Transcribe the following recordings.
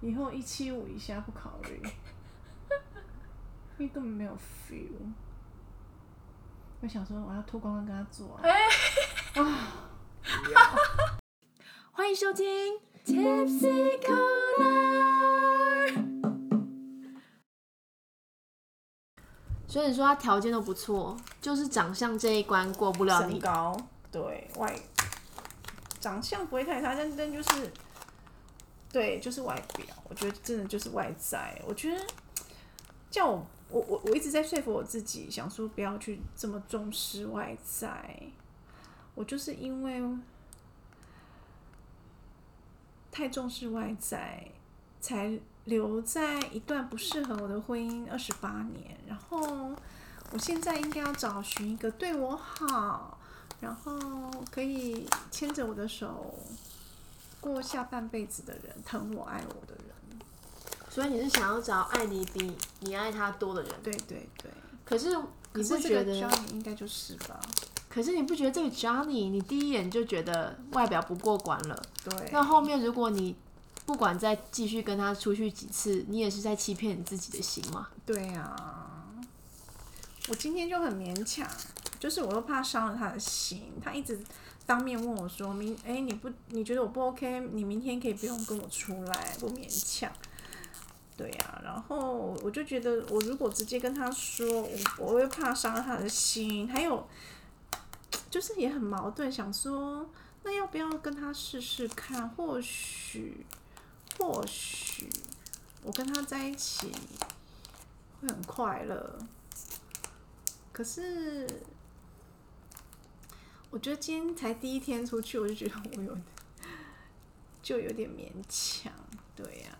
以后一七五以下不考虑，因为根本没有 feel。我想说我要脱光光跟他做啊，啊，欢迎收听 Tipsy Corner。所以你说他条件都不错，就是长相这一关过不了你。身高对外长相不会太差，但但就是对，就是外表，我觉得真的就是外在。我觉得叫我我我我一直在说服我自己，想说不要去这么重视外在。我就是因为太重视外在，才留在一段不适合我的婚姻二十八年。然后我现在应该要找寻一个对我好，然后可以牵着我的手过下半辈子的人，疼我爱我的人。所以你是想要找爱你比你爱他多的人。对对对，可是你不觉得？Johnny 应该就是吧？可是你不觉得这个 Johnny，你第一眼就觉得外表不过关了？对，那后面如果你不管再继续跟他出去几次，你也是在欺骗你自己的心吗？对啊，我今天就很勉强，就是我又怕伤了他的心，他一直当面问我说明，哎、你不你觉得我不 OK，你明天可以不用跟我出来，不勉强。对呀、然后我就觉得，我如果直接跟他说，我我会怕伤了他的心，还有就是也很矛盾，想说那要不要跟他试试看？或许，或许我跟他在一起会很快乐。可是，我觉得今天才第一天出去，我就觉得我有就有点勉强。对呀、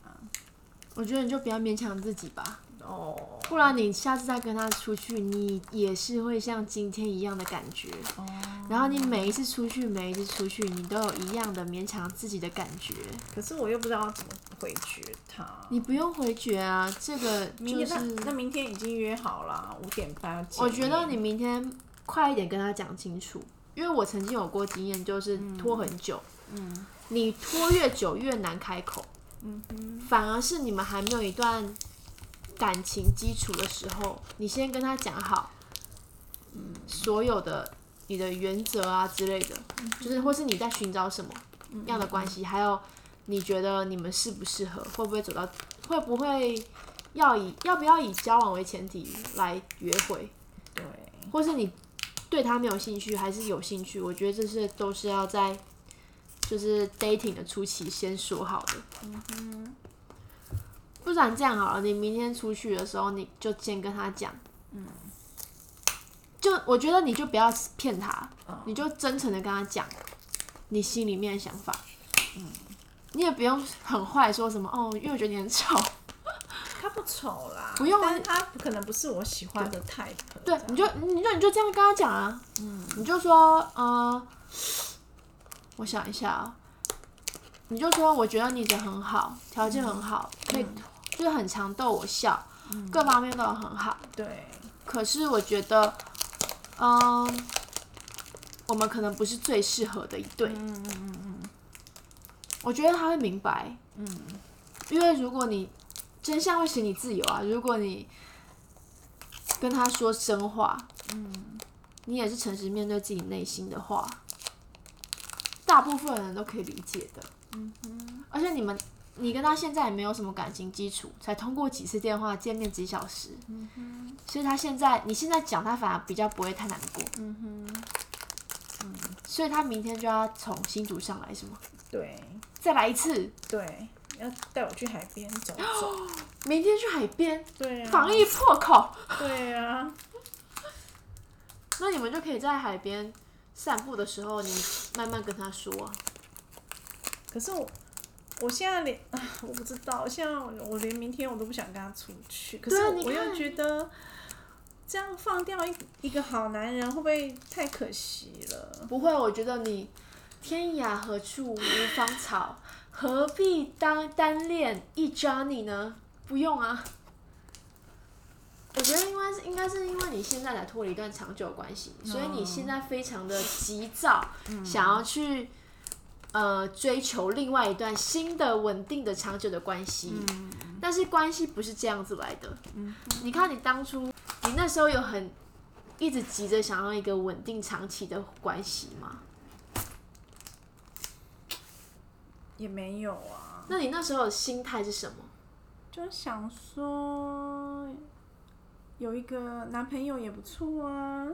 我觉得你就不要勉强自己吧，哦不然你下次再跟他出去，你也是会像今天一样的感觉。哦，然后你每一次出去，每一次出去，你都有一样的勉强自己的感觉。可是我又不知道怎么回绝他。你不用回绝啊，这个就明天、那那明天已经约好了五点半我觉得你明天快一点跟他讲清楚，因为我曾经有过经验，就是拖很久，嗯你拖越久越难开口，嗯哼反而是你们还没有一段感情基础的时候，你先跟他讲好，嗯所有的你的原则啊之类的，嗯就是或是你在寻找什么样的关系，还有你觉得你们适不适合，会不会走到，会不会要以要不要以交往为前提来约会，对或是你对他没有兴趣还是有兴趣，我觉得这是都是要在就是 dating 的初期先说好的。嗯哼。不然这样好了，你明天出去的时候，你就先跟他讲，嗯。就我觉得你就不要骗他，哦你就真诚的跟他讲你心里面的想法，嗯。你也不用很坏说什么哦，因为我觉得你很丑，他不丑啦，不用啊但他可能不是我喜欢的 type 这对。，你就你就你就这样跟他讲啊，你就说呃，我想一下啊，你就说我觉得你人很好，条件很好，可以就是很常逗我笑，各方面都很好。对可是我觉得，嗯，我们可能不是最适合的一对。嗯嗯嗯嗯我觉得他会明白，嗯因为如果你真相会使你自由啊，如果你跟他说真话，嗯你也是诚实面对自己内心的话，大部分人都可以理解的。嗯哼。而且你们，你跟他现在也没有什么感情基础，才通过几次电话见面几小时，嗯哼。所以他现在你现在讲，他反而比较不会太难过。嗯哼，嗯。所以他明天就要从新竹上来，是吗？对。再来一次，对，要带我去海边走走。明天去海边，对啊，防疫破口，对啊，那你们就可以在海边散步的时候，你慢慢跟他说啊。可是我。我现在连啊，我不知道，现在我我连明天我都不想跟他出去。可是我又觉得这样放掉一一个好男人，会不会太可惜了？不会，我觉得你天涯何处无芳草，何必当单恋一 Johnny 呢？不用啊。我觉得应该是应该是因为你现在才脱离一段长久的关系，所以你现在非常的急躁，想要去呃追求另外一段新的稳定的长久的关系。但是关系不是这样子来的。你看你当初，你那时候有很一直急着想要一个稳定长期的关系吗？也没有啊，那你那时候的心态是什么？就想说有一个男朋友也不错啊。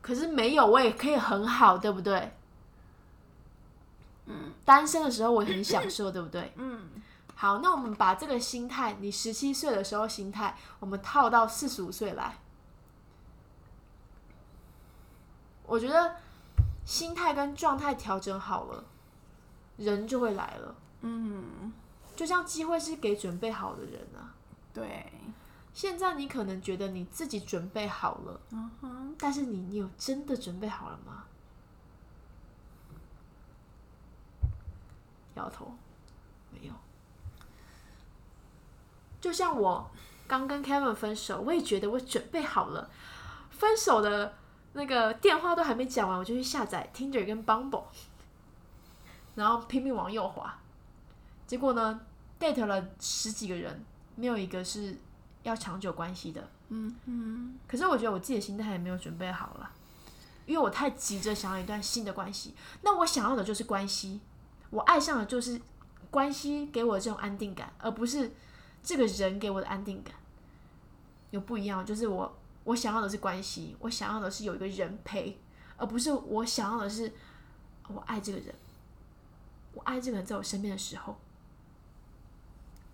可是没有，我也可以很好，对不对？嗯，单身的时候我也很享受，对不对？嗯，好，那我们把这个心态，你十七岁的时候心态，我们套到四十五岁来。我觉得心态跟状态调整好了，人就会来了。嗯，就像机会是给准备好的人啊。对，现在你可能觉得你自己准备好了，嗯哼，但是你你有真的准备好了吗？摇头，没有。就像我刚跟 Kevin 分手，我也觉得我准备好了，分手的那个电话都还没讲完，我就去下载 Tinder 跟 Bumble，然后拼命往右滑，结果呢，date 了十几个人，没有一个是要长久关系的。嗯嗯，可是我觉得我自己的心态也没有准备好了，因为我太急着想要一段新的关系。那我想要的就是关系，我爱上的就是关系给我这种安定感，而不是这个人给我的安定感。有不一样，就是我我想要的是关系，我想要的是有一个人陪，而不是我想要的是我爱这个人，我爱这个人在我身边的时候。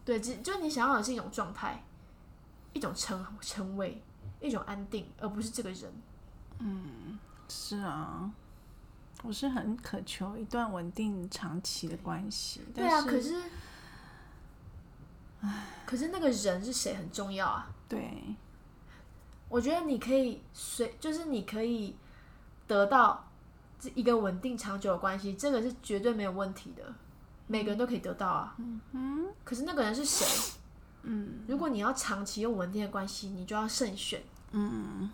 对，就就你想要的是一种状态。一种称称谓，一种安定，而不是这个人。嗯是啊，我是很渴求一段稳定长期的关系。对啊，可是，可是那个人是谁很重要啊。对，我觉得你可以随，就是你可以得到这一个稳定长久的关系，这个是绝对没有问题的，每个人都可以得到啊。嗯可是那个人是谁？嗯如果你要长期又稳定的关系，你就要慎选。嗯，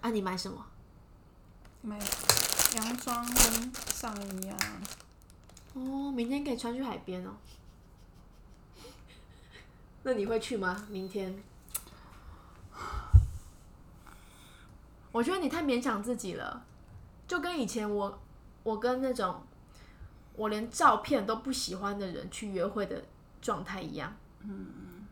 啊，你买什么？买洋装跟上衣啊。哦，明天可以穿去海边哦。那你会去吗？明天？我觉得你太勉强自己了，就跟以前我，我跟那种我连照片都不喜欢的人去约会的状态一样。嗯。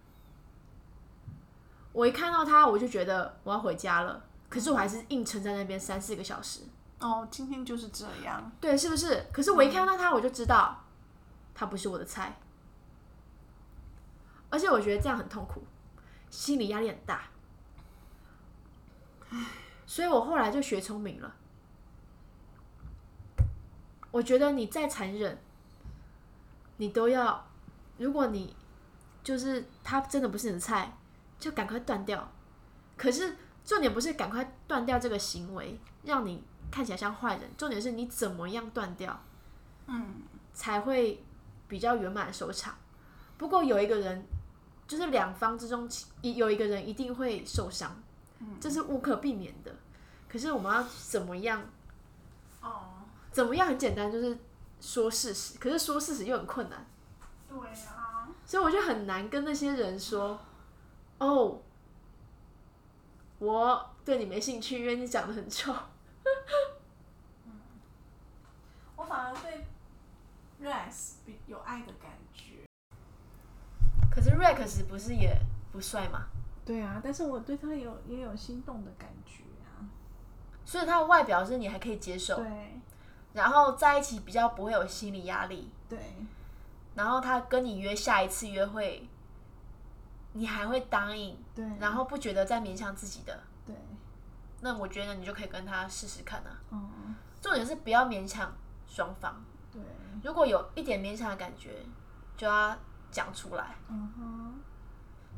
我一看到他，我就觉得我要回家了，可是我还是硬撑在那边三四个小时。哦，今天就是这样。对，是不是？可是我一看到他，我就知道他不是我的菜，而且我觉得这样很痛苦，心理压力很大。所以我后来就学聪明了。我觉得你再残忍，你都要，如果你就是他真的不是你的菜，就赶快断掉。可是重点不是赶快断掉这个行为，让你看起来像坏人，重点是你怎么样断掉，嗯，才会比较圆满收场。不过有一个人，就是两方之中一有一个人一定会受伤，这是无可避免的。可是我们要怎么样？哦，怎么样很简单，就是说事实。可是说事实又很困难，对啊。所以我就很难跟那些人说，哦，我对你没兴趣，因为你长得很丑。我反而对 Rex 比有爱的感觉。可是 Rex 不是也不帅吗？对啊，但是我对他有也有心动的感觉啊。所以他的外表是你还可以接受，对。然后在一起比较不会有心理压力，对。然后他跟你约下一次约会，你还会答应，对，然后不觉得在勉强自己的，对，那我觉得你就可以跟他试试看啊。嗯，重点是不要勉强双方，对，如果有一点勉强的感觉，就要讲出来。嗯哼，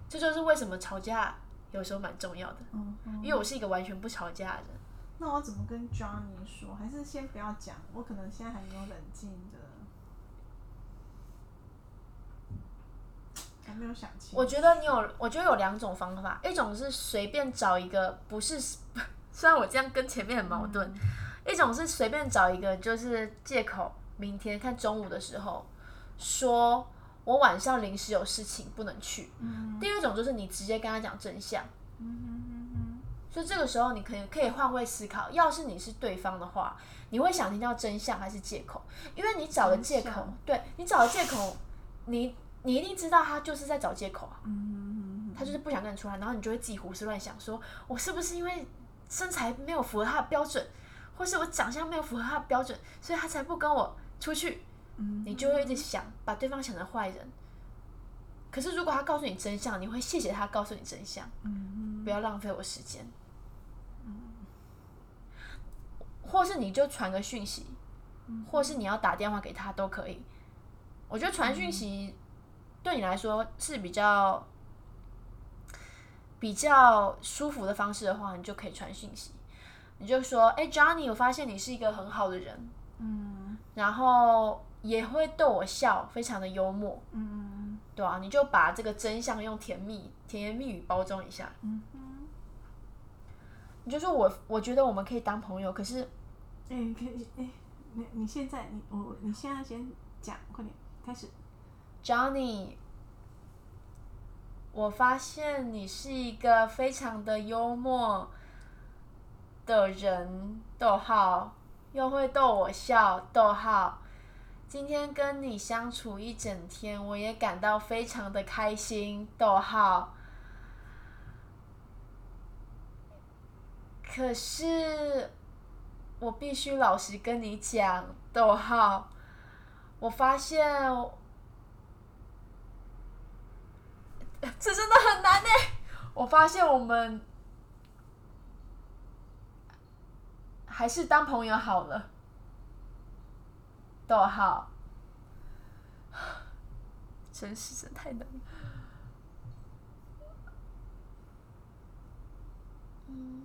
这就是为什么吵架有时候蛮重要的，嗯哼。因为我是一个完全不吵架的人。那我怎么跟 Johnny 说？还是先不要讲，我可能现在还没有冷静的。还没有想清。我觉得你有，我觉得有两种方法，一种是随便找一个，不是，虽然我这样跟前面很矛盾，一种是随便找一个就是借口，明天看中午的时候说我晚上临时有事情不能去。第二种就是你直接跟他讲真相。所以这个时候你可以可以换位思考，要是你是对方的话，你会想听到真相还是借口？因为你找的借口，对你找的借口，你你一定知道他就是在找借口啊。他就是不想跟你出来，然后你就会自己胡思乱想，说我是不是因为身材没有符合他的标准，或是我长相没有符合他的标准，所以他才不跟我出去。你就会一直想把对方想成坏人。可是如果他告诉你真相，你会谢谢他告诉你真相，不要浪费我时间。或是你就传个讯息，或是你要打电话给他都可以。我觉得传讯息对你来说是比较比较舒服的方式的话，你就可以传讯息。你就说：“哎，Johnny，我发现你是一个很好的人，嗯，然后也会逗我笑，非常的幽默，嗯，对啊，你就把这个真相用甜蜜甜言蜜语包装一下，嗯你就说我我觉得我们可以当朋友，可是，哎，可以，哎，你你现在你我你现在先讲，快点开始，Johnny，我发现你是一个非常的幽默的人，逗号，又会逗我笑，逗号，今天跟你相处一整天，我也感到非常的开心，逗号。可是，我必须老实跟你讲，逗号，我发现，这真的很难呢。我发现我们还是当朋友好了，逗号，真是真太难。嗯。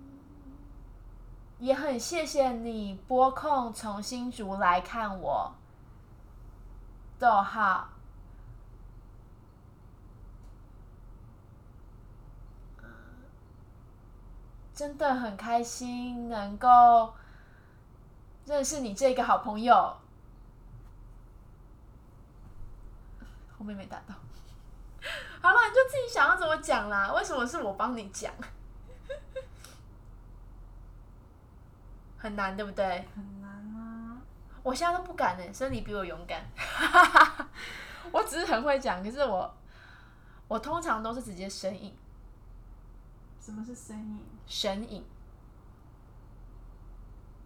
也很谢谢你拨空从新竹来看我，逗号，真的很开心能够认识你这个好朋友。后面没打到，好了，你就自己想要怎么讲啦？为什么是我帮你讲？很难，对不对？很难啊！我现在都不敢呢，所以你比我勇敢。我只是很会讲，可是我我通常都是直接神隐。什么是神隐？神隐。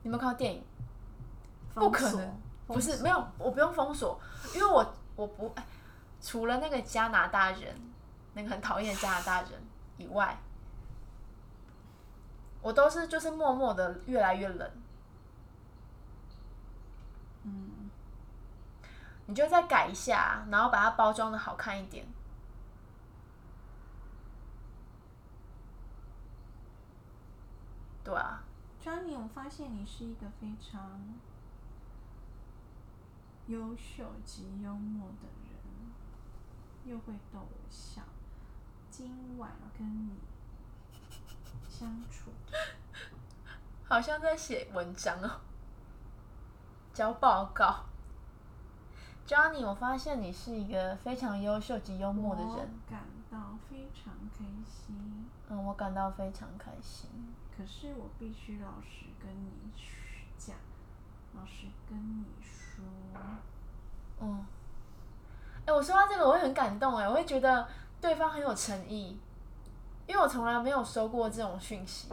你们看过电影？不可能，不是没有，我不用封锁，因为我我不哎，除了那个加拿大人，那个很讨厌加拿大人以外。我都是就是默默的越来越冷，嗯，你就再改一下，然后把它包装的好看一点，对啊。Johnny，我发现你是一个非常优秀及幽默的人，又会逗我笑。今晚跟你。相处，好像在写文章哦，交报告。Johnny，我发现你是一个非常优秀及幽默的人，感到非常开心。嗯，我感到非常开心。可是我必须老实跟你讲，老实跟你说。嗯。哎，我说到这个，我会很感动哎，我会觉得对方很有诚意。因为我从来没有收过这种讯息，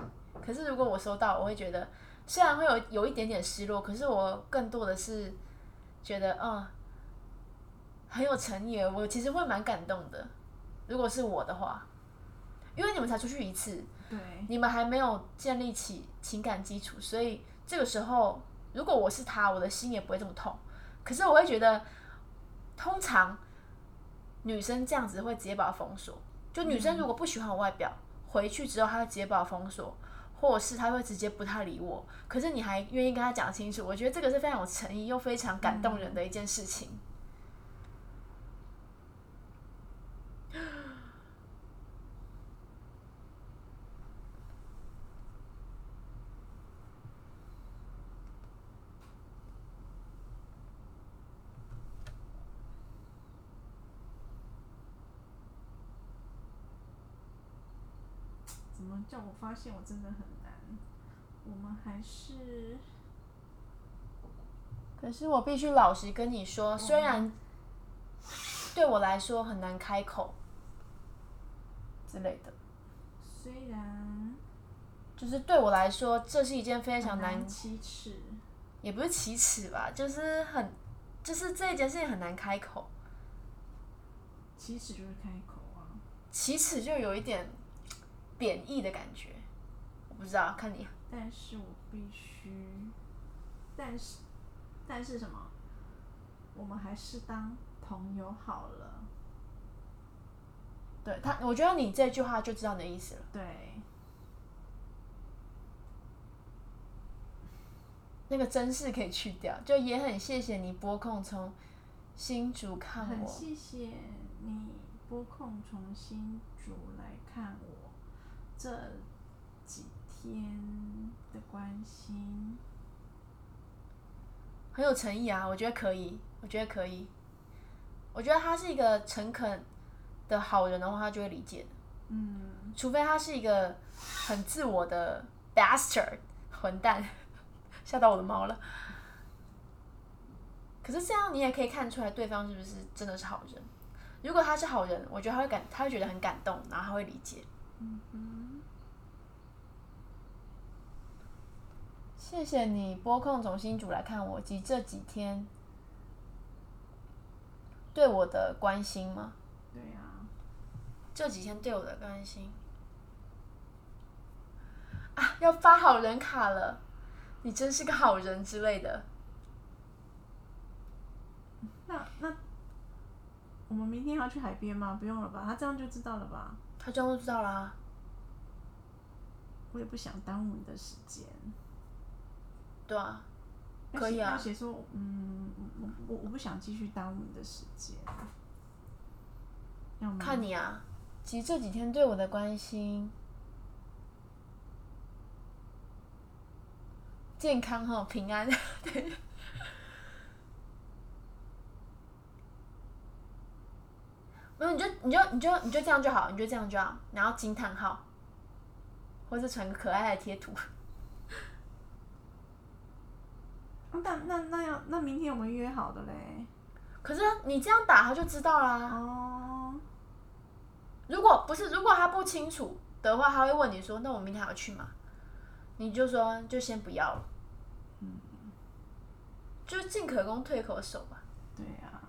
可是如果我收到，我会觉得虽然会有有一点点失落，可是我更多的是觉得嗯很有诚意，我其实会蛮感动的。如果是我的话，因为你们才出去一次，对，你们还没有建立起情感基础，所以这个时候如果我是他，我的心也不会这么痛。可是我会觉得，通常女生这样子会直接把他封锁。就女生如果不喜欢我外表，回去之后她会直接把我封锁，或者是她会直接不太理我。可是你还愿意跟她讲清楚，我觉得这个是非常有诚意又非常感动人的一件事情。怎么叫我发现我真的很难？我们还是可是我必须老实跟你说，虽然对我来说很难开口之类的，虽然就是对我来说，这是一件非常难难启齿，也不是启齿吧，就是很，就是这一件事情很难开口。启齿就是开口啊。启齿就有一点贬义的感觉，我不知道，看你。但是我必须，但是，但是什么？我们还是当朋友好了。对他，我觉得你这句话就知道你的意思了。对，那个真是可以去掉，就也很谢谢你拨空从新竹看很我。谢谢你拨空从新竹来看我这几天的关心。很有诚意啊，我觉得可以，我觉得可以，我觉得他是一个诚恳的好人的话，他就会理解的。嗯，除非他是一个很自我的 bastard 混蛋，吓到我的猫了。可是这样你也可以看出来对方是不是真的是好人。如果他是好人，我觉得他会感，他会觉得很感动，然后他会理解。嗯哼，谢谢你拨空从新主来看我及这几天对我的关心吗？对啊，这几天对我的关心啊，要发好人卡了，你真是个好人之类的。那那我们明天要去海边吗？不用了吧，他这样就知道了吧？他这样就知道啦、我也不想耽误你的时间。对啊，可以啊要写说，嗯，我我我不想继续耽误你的时间。要？看你啊，其实这几天对我的关心，健康哈平安，对。没有，你就你就你就你就这样就好，你就这样就好，然后惊叹号，或者传个可爱的贴图。那那那要那明天我们约好的嘞。可是你这样打他就知道啦。哦，如果不是，如果他不清楚的话，他会问你说：“那我明天还要去吗？”你就说就先不要了，嗯，就进可攻退可守吧，对啊，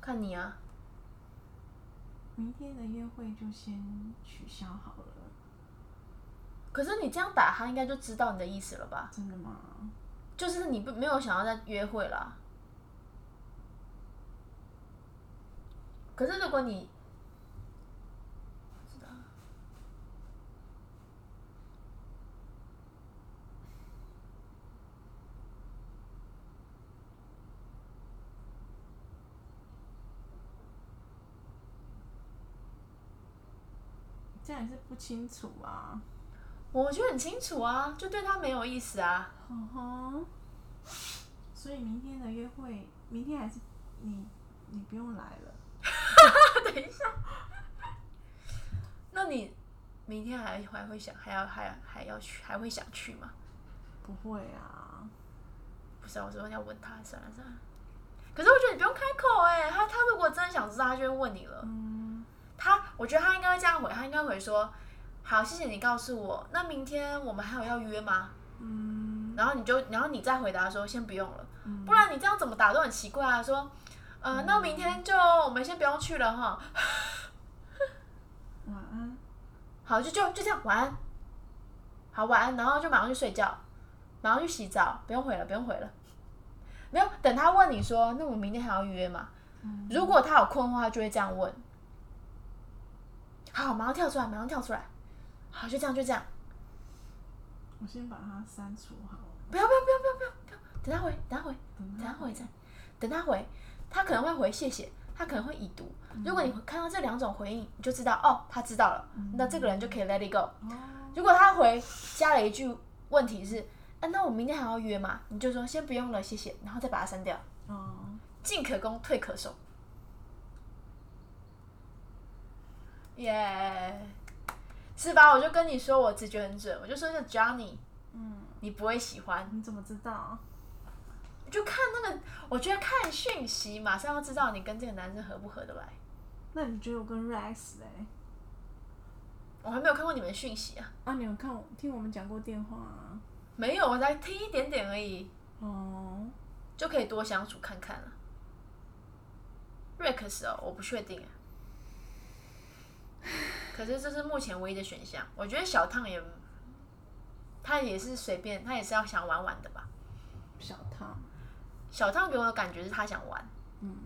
看你啊。明天的约会就先取消好了。可是你这样打他，应该就知道你的意思了吧？真的吗？就是你不没有想要再约会了。可是如果你，这样也是不清楚啊。我觉得很清楚啊，就对他没有意思啊。嗯哼。所以明天的约会，明天还是你你不用来了。等一下，那你明天还还会想还要还还要去还会想去吗？不会啊，不是啊，我说要问他，算了算了。可是我觉得你不用开口哎、他他如果真的想知道，他就会问你了。嗯，他我觉得他应该会这样回，他应该回说：“好，谢谢你告诉我，那明天我们还有要约吗？”嗯，然后你就然后你再回答说：“先不用了。”嗯不然你这样怎么打都很奇怪啊。说：“呃，那明天就我们先不用去了哈。晚安。”好，就就就这样，晚安。好，晚安，然后就马上去睡觉，马上去洗澡，不用回了，不用回了。没有，等他问你说，那我们明天还要约吗？嗯如果他有困惑，他就会这样问。好，马上跳出来，马上跳出来。好，就这样，就这样。我先把它删除好了。不要，不要，不要，不要，不要，不要。等他回，等他回，等等他回再，等他回，他可能会回谢谢，他可能会已读。如果你看到这两种回应，你就知道哦，他知道了，那这个人就可以 let it go。哦，如果他回加了一句问题是，啊，那我明天还要约吗？你就说先不用了，谢谢，然后再把它删掉，哦，进可攻，退可守。耶、是吧？我就跟你说，我直觉很准，我就说叫 Johnny，嗯，你不会喜欢，你怎么知道？就看那个，我觉得看讯息，马上要知道你跟这个男生合不合得来。那你觉得我跟 Rex 嘞？我还没有看过你们讯息啊。啊，你有看我听我们讲过电话啊？没有，我才听一点点而已，哦，就可以多相处看看了。Rex 哦，我不确定啊。可是这是目前唯一的选项。我觉得小烫也，他也是随便，他也是要想玩玩的吧。小烫，小烫给我的感觉是他想玩。嗯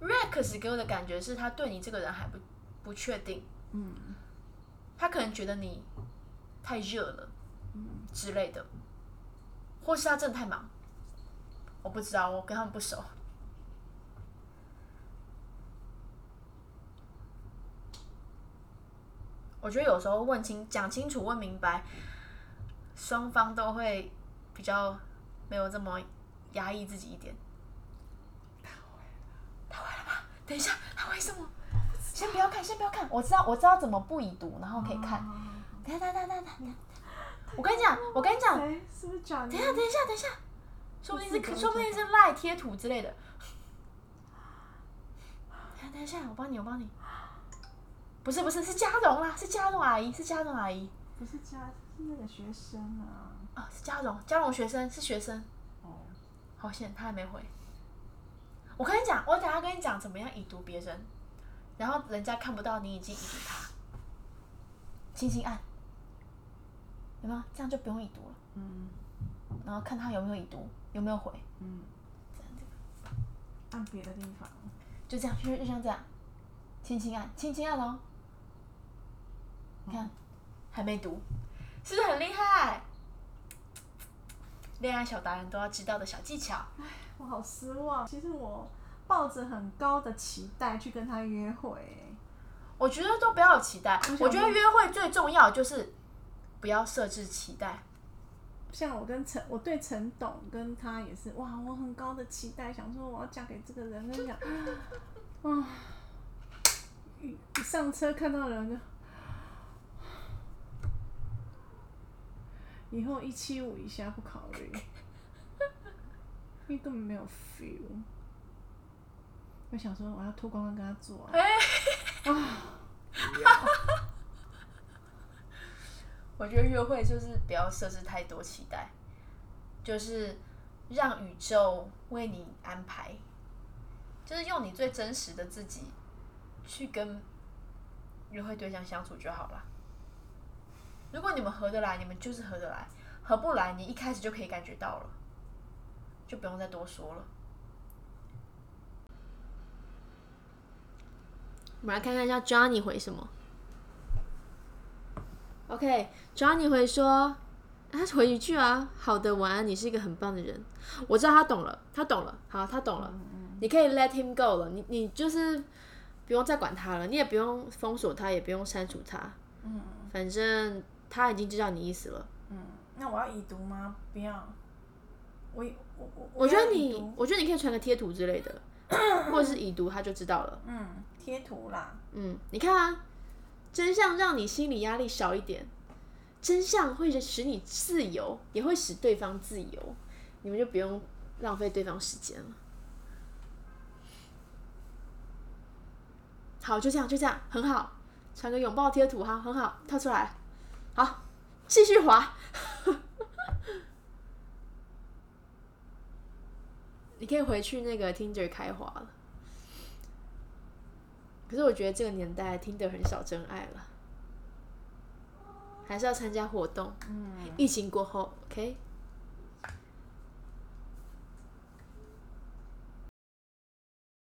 ，Rex 给我的感觉是他对你这个人还不不确定，嗯，他可能觉得你太热了，嗯之类的，或是他真的太忙，我不知道，我跟他们不熟。我觉得有时候问清、讲清楚、问明白，双方都会比较没有这么压抑自己一点。他回了吗？等一下，他为什么？先不要看，先不要看。我知道，我知道怎么不已读，然后可以看。等一下，等下，等下，等下。我跟你讲，我跟你讲，是不是讲？等一下，等一下，等一下，说不定是说不定是赖贴图之类的。等下，等一下，我帮你，我帮你。不是不是，是嘉荣啦，是嘉荣阿姨，是嘉荣阿姨不是家，是那个学生啊。啊，是嘉荣，嘉荣学生是学生。哦，好险，他还没回。我跟你讲，我等下跟你讲怎么样已读别人，然后人家看不到你已经已读他，轻轻按，有没有？这样就不用已读了。嗯然后看他有没有已读，有没有回，嗯，这样子，按别的地方。就这样，就就像这样，轻轻按，轻轻按哦。你看，还没读，是不是很厉害？恋爱小达人都要知道的小技巧。我好失望。其实我抱着很高的期待去跟他约会、欸我觉得都不要有期待。我觉得约会最重要就是不要设置期待。像我跟陈，我对陈董跟他也是，哇，我很高的期待，想说我要嫁给这个人，跟你讲，啊，一一上车看到人就，以后一七五以下不考虑，因为根本没有 feel。我想说我要脱光光跟他做、啊，我觉得约会就是不要设置太多期待，就是让宇宙为你安排，就是用你最真实的自己去跟约会对象相处就好了。如果你们合得来，你们就是合得来；合不来，你一开始就可以感觉到了，就不用再多说了。我们来看看一下 Johnny 回什么。OK，Johnny、回说，他回一句啊，好的，晚安，你是一个很棒的人。我知道他懂了，他懂了，好，他懂了，你可以 let him go 了，你你就是不用再管他了，你也不用封锁他，也不用删除他，嗯反正他已经知道你意思了。嗯，那我要已读吗？不要，我我我我觉得你，我觉得你可以传个贴图之类的，或者是已读，他就知道了。嗯贴图啦，嗯，你看啊，真相让你心理压力少一点，真相会使你自由，也会使对方自由，你们就不用浪费对方时间了。好，就这样，就这样，很好，传个拥抱贴图哈，很好，跳出来，好，继续滑。你可以回去那个 Tinder 开滑了。可是我觉得这个年代听得很少真爱了，还是要参加活动。嗯疫情过后，OK，